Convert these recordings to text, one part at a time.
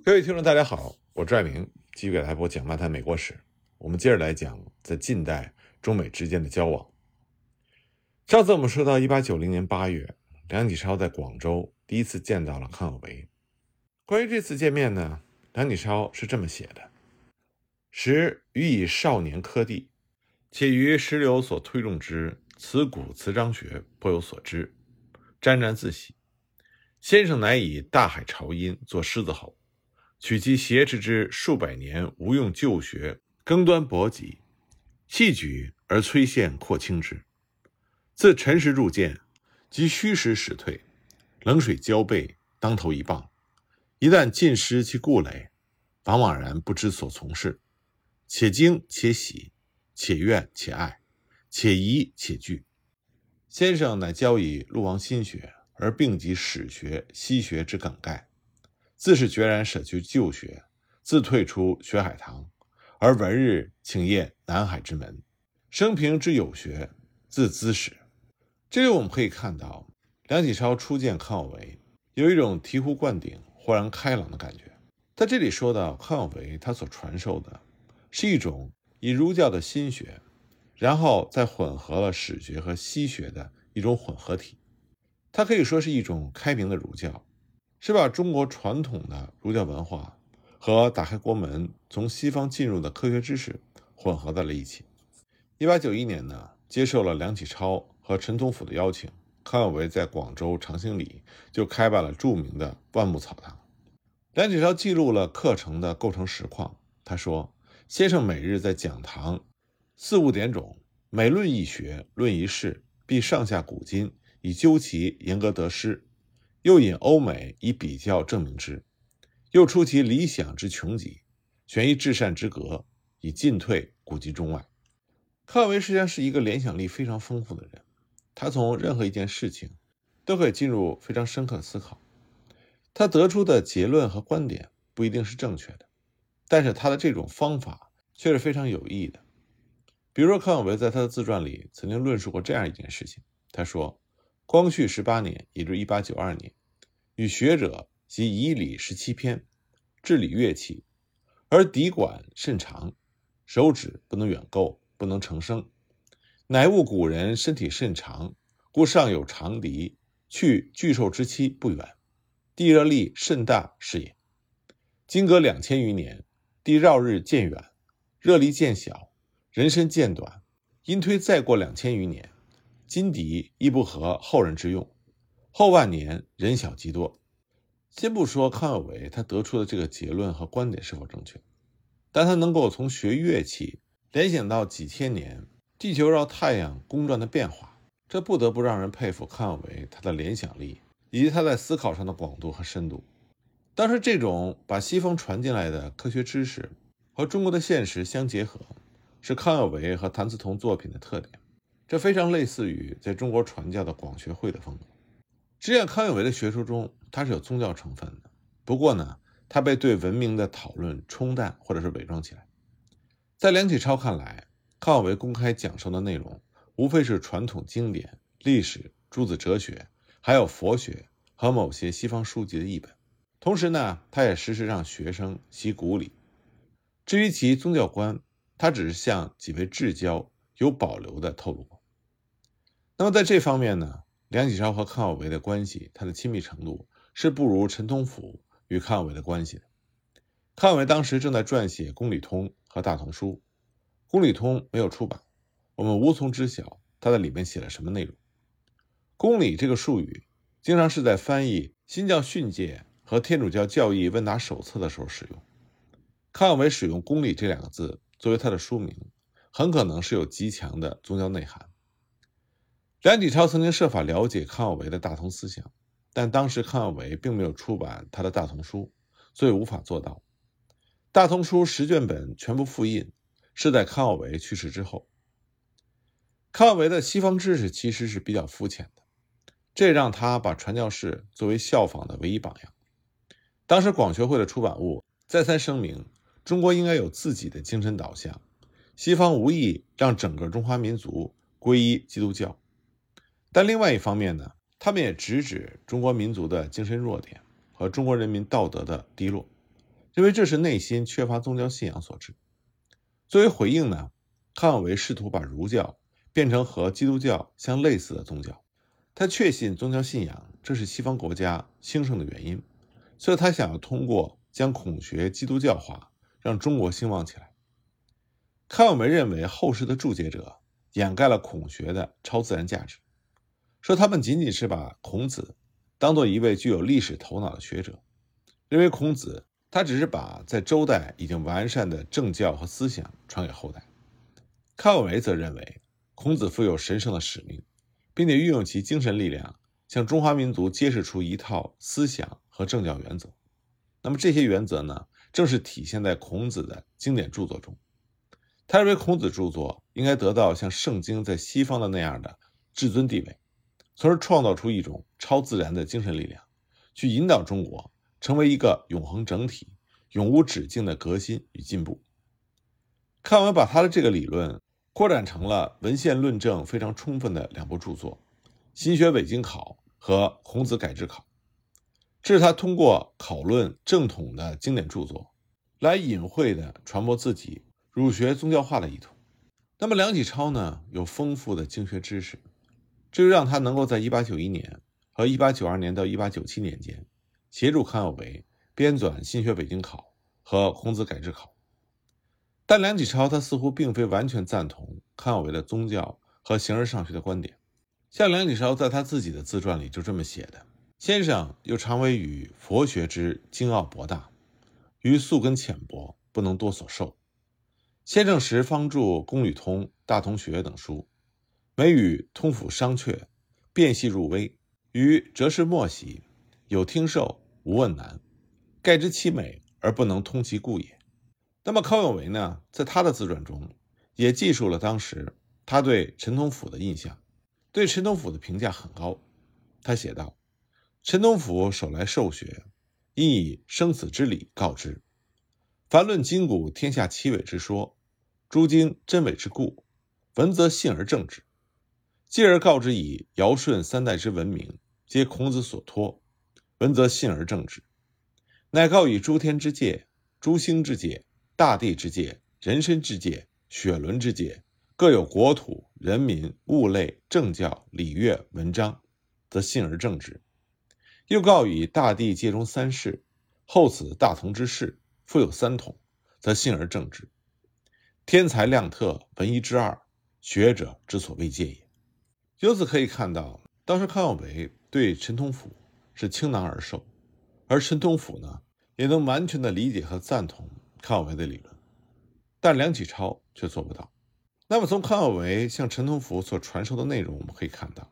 各位听众，大家好，我拽明继续给大家播讲漫谈美国史。我们接着来讲在近代中美之间的交往。上次我们说到，一八九零年八月，梁启超在广州第一次见到了康有为。关于这次见面呢，梁启超是这么写的：“时予以少年科第，且于石流所推动之此古词章学颇有所知，沾沾自喜。先生乃以大海潮音作狮子吼。”取其挟持之数百年无用旧学，更端博己，细举而摧陷扩清之。自陈时入见，即虚实始退，冷水浇背，当头一棒。一旦尽失其故垒，往往然不知所从事，且惊且喜，且怨且爱，且疑且惧。先生乃教以陆王心学，而并集史学、西学之梗概。自是决然舍去旧学，自退出学海堂，而闻日请谒南海之门。生平之有学，自资始。这里我们可以看到，梁启超初见康有为，有一种醍醐灌顶、豁然开朗的感觉。在这里说到康有为，他所传授的是一种以儒教的心学，然后再混合了史学和西学的一种混合体。它可以说是一种开明的儒教。是把中国传统的儒教文化和打开国门从西方进入的科学知识混合在了一起。一八九一年呢，接受了梁启超和陈同甫的邀请，康有为在广州长兴里就开办了著名的万木草堂。梁启超记录了课程的构成实况。他说：“先生每日在讲堂四五点钟，每论一学，论一事，必上下古今，以究其严格得失。”又引欧美以比较证明之，又出其理想之穷极，选一至善之格，以进退古今中外。康有为实际上是一个联想力非常丰富的人，他从任何一件事情都可以进入非常深刻的思考。他得出的结论和观点不一定是正确的，但是他的这种方法却是非常有益的。比如说，康有为在他的自传里曾经论述过这样一件事情，他说。光绪十八年，也就是一八九二年，与学者及以礼十七篇，治理乐器，而笛管甚长，手指不能远够，不能成声，乃悟古人身体甚长，故尚有长笛，去巨兽之期不远，地热力甚大是也。今隔两千余年，地绕日渐远，热力渐小，人身渐短，因推再过两千余年。金笛亦不合后人之用，后万年人小极多。先不说康有为他得出的这个结论和观点是否正确，但他能够从学乐器联想到几千年地球绕太阳公转的变化，这不得不让人佩服康有为他的联想力以及他在思考上的广度和深度。当时这种把西方传进来的科学知识和中国的现实相结合，是康有为和谭嗣同作品的特点。这非常类似于在中国传教的广学会的风格。实际上，康有为的学说中，它是有宗教成分的。不过呢，它被对文明的讨论冲淡或者是伪装起来。在梁启超看来，康有为公开讲授的内容，无非是传统经典、历史、诸子哲学，还有佛学和某些西方书籍的译本。同时呢，他也时时让学生习古礼。至于其宗教观，他只是向几位至交有保留的透露过。那么在这方面呢，梁启超和康有为的关系，他的亲密程度是不如陈同甫与康有为的关系的。康有为当时正在撰写《公理通》和《大同书》，《公理通》没有出版，我们无从知晓他在里面写了什么内容。公理这个术语，经常是在翻译新教训诫和天主教教义问答手册的时候使用。康有为使用“公理”这两个字作为他的书名，很可能是有极强的宗教内涵。梁启超曾经设法了解康有为的大同思想，但当时康有为并没有出版他的大同书，所以无法做到。大同书十卷本全部复印，是在康有为去世之后。康有为的西方知识其实是比较肤浅的，这让他把传教士作为效仿的唯一榜样。当时广学会的出版物再三声明，中国应该有自己的精神导向，西方无意让整个中华民族皈依基督教。但另外一方面呢，他们也直指中国民族的精神弱点和中国人民道德的低落。认为这是内心缺乏宗教信仰所致。作为回应呢，康有为试图把儒教变成和基督教相类似的宗教。他确信宗教信仰这是西方国家兴盛的原因，所以他想要通过将孔学基督教化，让中国兴旺起来。康有为认为后世的注解者掩盖了孔学的超自然价值，说他们仅仅是把孔子当做一位具有历史头脑的学者，认为孔子他只是把在周代已经完善的政教和思想传给后代。康有为则认为孔子负有神圣的使命。并且运用其精神力量，向中华民族揭示出一套思想和政教原则。那么这些原则呢，正是体现在孔子的经典著作中。他认为孔子著作应该得到像圣经在西方的那样的至尊地位，从而创造出一种超自然的精神力量，去引导中国成为一个永恒整体、永无止境的革新与进步。看完把他的这个理论。扩展成了文献论证非常充分的两部著作，《新学伪经考》和《孔子改制考》。这是他通过讨论正统的经典著作，来隐晦地传播自己儒学宗教化的意图。那么梁启超呢，有丰富的经学知识，这就让他能够在1891年和1892年到1897年间，协助康有为编纂《新学北京考》和《孔子改制考》。但梁启超他似乎并非完全赞同康有为的宗教和形而上学的观点。像梁启超在他自己的自传里就这么写的：“先生又常为与佛学之精奥博大，于素根浅薄，不能多所受。先生时方著《公吕通》《大同学》等书，每与通府商榷，辨析入微，于哲士莫喜，有听受，无问难，盖知其美而不能通其故也。”那么康有为呢，在他的自传中也记述了当时他对陈同甫的印象，对陈同甫的评价很高。他写道：“陈同甫首来授学，因以生死之理告之。凡论今古天下奇伟之说，诸经真伪之故，闻则信而正之；继而告之以尧舜三代之文明，皆孔子所托，闻则信而正之。乃告以诸天之界、诸星之界。”大地之界、人身之界、血轮之界，各有国土、人民、物类、政教、礼乐、文章，则信而正之。又告以大地界中三世，后此大同之世，复有三统，则信而正之。天才亮特，文一之二，学者之所未见也。由此可以看到，当时康有为对陈同甫是倾囊而授，而陈同甫呢，也能完全的理解和赞同。康有为的理论，但梁启超却做不到。那么，从康有为向陈同甫所传授的内容，我们可以看到，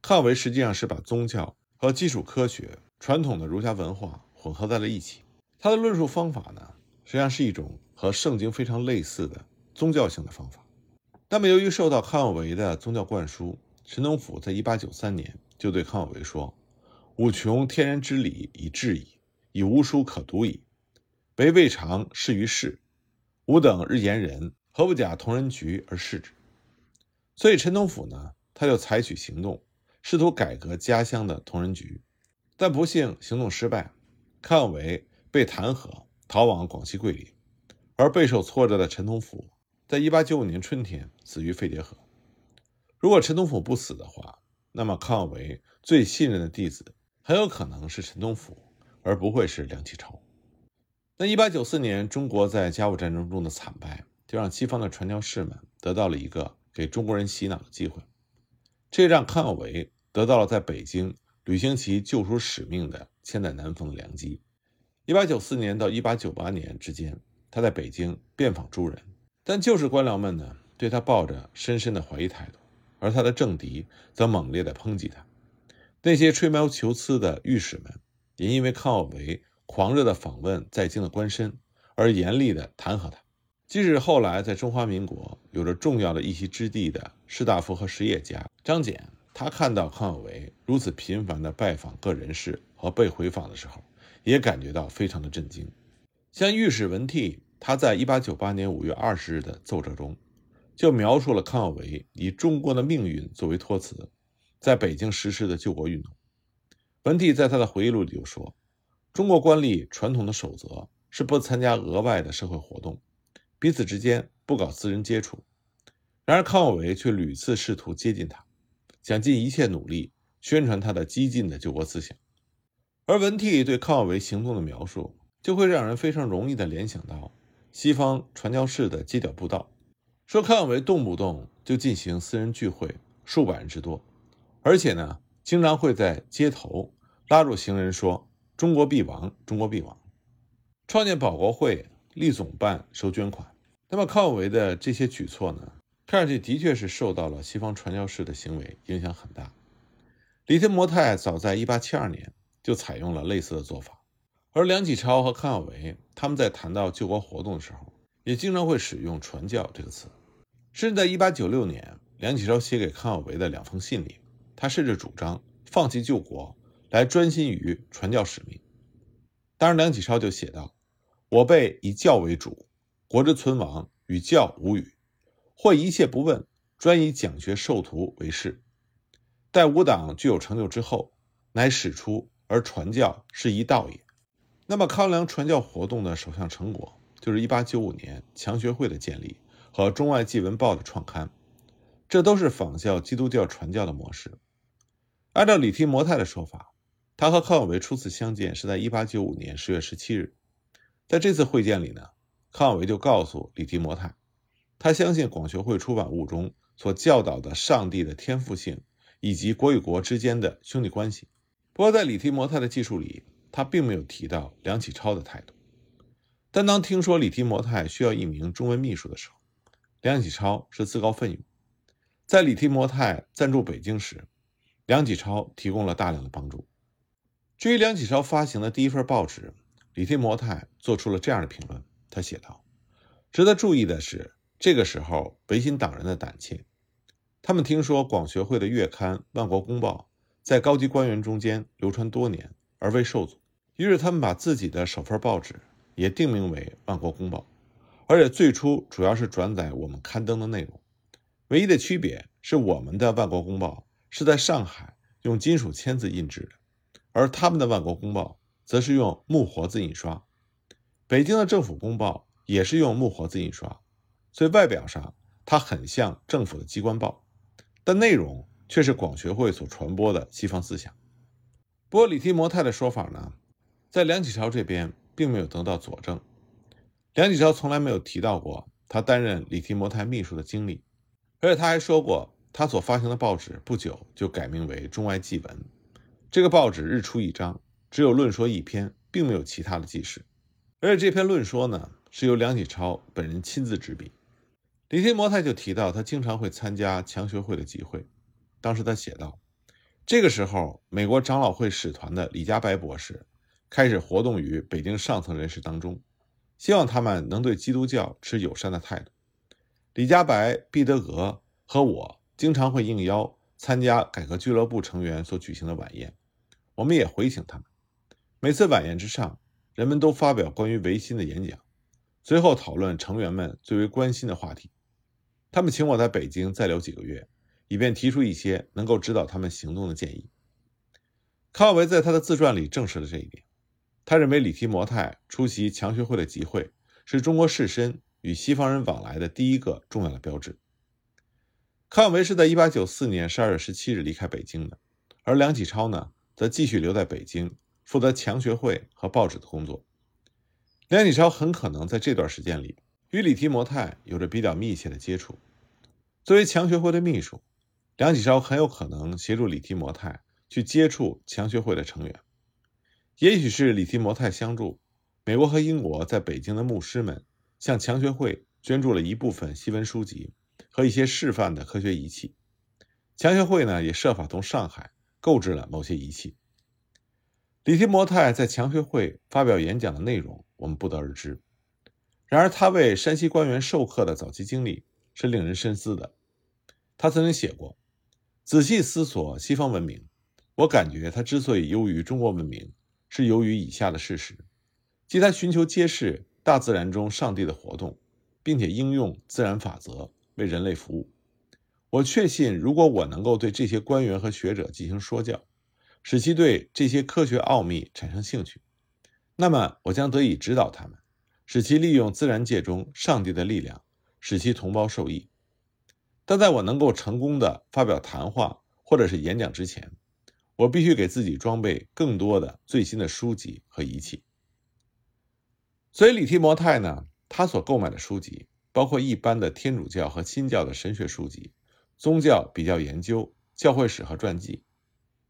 康有为实际上是把宗教和基础科学、传统的儒家文化混合在了一起。他的论述方法呢，实际上是一种和圣经非常类似的宗教性的方法。那么，由于受到康有为的宗教灌输，陈同甫在1893年就对康有为说：“吾穷天然之理以治矣，已无书可读矣。”为未尝事于世，吾等日言人，何不假同人局而试之？所以陈同甫呢，他就采取行动，试图改革家乡的同人局，但不幸行动失败，康有为被弹劾，逃往广西桂林，而备受挫折的陈同甫，在一八九五年春天死于肺结核。如果陈同甫不死的话，那么康有为最信任的弟子很有可能是陈同甫，而不会是梁启超。那一八九四年，中国在甲午战争中的惨败，就让西方的传教士们得到了一个给中国人洗脑的机会，这让康有为得到了在北京履行其救赎使命的千载难逢的良机。一八九四年到一八九八年之间，他在北京遍访诸人，但旧式官僚们呢，对他抱着深深的怀疑态度，而他的政敌则猛烈地抨击他。那些吹毛求疵的御史们，也因为康有为。狂热的访问在京的官绅，而严厉的弹劾他。即使后来在中华民国有着重要的一席之地的士大夫和实业家张謇，他看到康有为如此频繁的拜访各人士和被回访的时候，也感觉到非常的震惊。像御史文替，他在一八九八年五月二十日的奏折中，就描述了康有为以中国的命运作为托词，在北京实施的救国运动。文替在他的回忆录里就说。中国官吏传统的守则是不参加额外的社会活动，彼此之间不搞私人接触。然而，康有为却屡次试图接近他，想尽一切努力宣传他的激进的救国思想。而文替对康有为行动的描述，就会让人非常容易地联想到西方传教士的街角布道，说康有为动不动就进行私人聚会，数百人之多，而且呢，经常会在街头拉住行人说“中国必亡，中国必亡”，创建保国会、立总办、收捐款。那么康有为的这些举措呢，看上去的确是受到了西方传教士的行为影响很大。李天摩泰早在1872年。就采用了类似的做法，而梁启超和康有为他们在谈到救国活动的时候，也经常会使用“传教”这个词。甚至在1896年，梁启超写给康有为的两封信里，他甚至主张放弃救国，来专心于传教使命。当然，梁启超就写道：“我辈以教为主，国之存亡与教无与，或一切不问，专以讲学授徒为事。待吾党具有成就之后，乃使出。”而传教是一道也。那么，康梁传教活动的首项成果，就是1895年强学会的建立和《中外纪文报》的创刊，这都是仿效基督教传教的模式。按照李提摩太的说法，他和康有为初次相见是在1895年10月17日。在这次会见里呢，康有为就告诉李提摩太，他相信广学会出版物中所教导的上帝的天赋性以及国与国之间的兄弟关系。不过，在李提摩太的记述里，他并没有提到梁启超的态度。但当听说李提摩太需要一名中文秘书的时候，梁启超是自告奋勇。在李提摩太暂住北京时，梁启超提供了大量的帮助。至于梁启超发行的第一份报纸，李提摩太做出了这样的评论：他写道，值得注意的是，这个时候维新党人的胆怯，他们听说广学会的月刊《万国公报》。在高级官员中间流传多年而未受阻，于是他们把自己的首份报纸也定名为《万国公报》，而且最初主要是转载我们刊登的内容。唯一的区别是，我们的《万国公报》是在上海用金属签字印制的，而他们的《万国公报》则是用木活字印刷。北京的政府公报也是用木活字印刷，所以外表上它很像政府的机关报，但内容。却是广学会所传播的西方思想。不过，李提摩太的说法呢，在梁启超这边并没有得到佐证。梁启超从来没有提到过他担任李提摩太秘书的经历，而且他还说过，他所发行的报纸不久就改名为《中外纪文》。这个报纸日出一张，只有论说一篇，并没有其他的记事。而且这篇论说呢，是由梁启超本人亲自执笔。李提摩太就提到，他经常会参加强学会的集会。当时他写道：“这个时候，美国长老会使团的李家白博士开始活动于北京上层人士当中，希望他们能对基督教持友善的态度。李家白、毕德格和我经常会应邀参加改革俱乐部成员所举行的晚宴，我们也回请他们。每次晚宴之上，人们都发表关于维新的演讲，随后讨论成员们最为关心的话题。他们请我在北京再留几个月。”以便提出一些能够指导他们行动的建议。康有为在他的自传里证实了这一点。他认为李提摩太出席强学会的集会是中国士绅与西方人往来的第一个重要的标志。康有为是在1894年12月17日离开北京的，而梁启超呢，则继续留在北京，负责强学会和报纸的工作。梁启超很可能在这段时间里与李提摩太有着比较密切的接触。作为强学会的秘书。梁启超很有可能协助李提摩太去接触强学会的成员，也许是李提摩太相助，美国和英国在北京的牧师们向强学会捐助了一部分西文书籍和一些示范的科学仪器。强学会呢也设法从上海购置了某些仪器。李提摩太在强学会发表演讲的内容我们不得而知，然而他为山西官员授课的早期经历是令人深思的。他曾经写过。仔细思索西方文明，我感觉他之所以优于中国文明，是由于以下的事实：即他寻求揭示大自然中上帝的活动，并且应用自然法则为人类服务。我确信，如果我能够对这些官员和学者进行说教，使其对这些科学奥秘产生兴趣，那么我将得以指导他们，使其利用自然界中上帝的力量，使其同胞受益。但在我能够成功的发表谈话或者是演讲之前，我必须给自己装备更多的最新的书籍和仪器。所以，李提摩太呢，他所购买的书籍包括一般的天主教和新教的神学书籍、宗教比较研究、教会史和传记，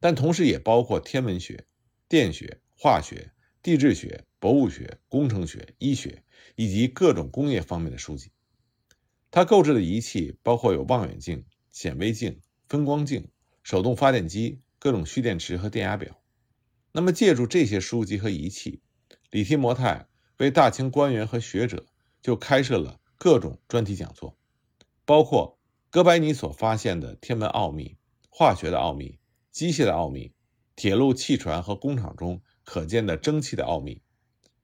但同时也包括天文学、电学、化学、地质学、博物学、工程学、医学以及各种工业方面的书籍。他购置的仪器包括有望远镜、显微镜、分光镜、手动发电机、各种蓄电池和电压表。那么，借助这些书籍和仪器，李提摩太。为大清官员和学者就开设了各种专题讲座，包括哥白尼所发现的天文奥秘、化学的奥秘、机械的奥秘、铁路、汽船和工厂中可见的蒸汽的奥秘、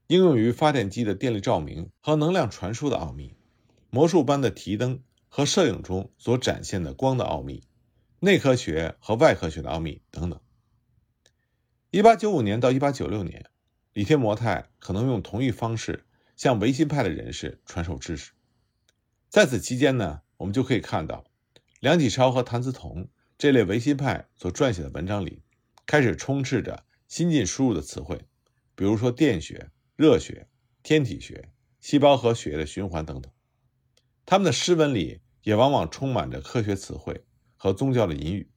应用于发电机的电力照明和能量传输的奥秘、魔术般的提灯和摄影中所展现的光的奥秘、内科学和外科学的奥秘等等。一八九五年到一八九六年。李天模太可能用同一方式向维新派的人士传授知识。在此期间呢，我们就可以看到，梁启超和谭嗣同这类维新派所撰写的文章里，开始充斥着新近输入的词汇，比如说电学、热学、天体学、细胞和血液的循环等等。他们的诗文里也往往充满着科学词汇和宗教的隐喻。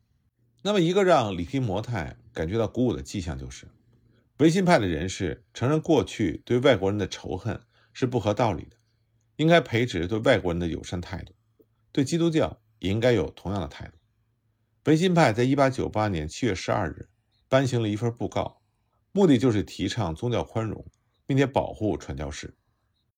那么，一个让李提摩太感觉到鼓舞的迹象就是。维新派的人士承认，过去对外国人的仇恨是不合道理的，应该培植对外国人的友善态度，对基督教也应该有同样的态度。维新派在1898年7月12日颁行了一份布告，目的就是提倡宗教宽容，并且保护传教士。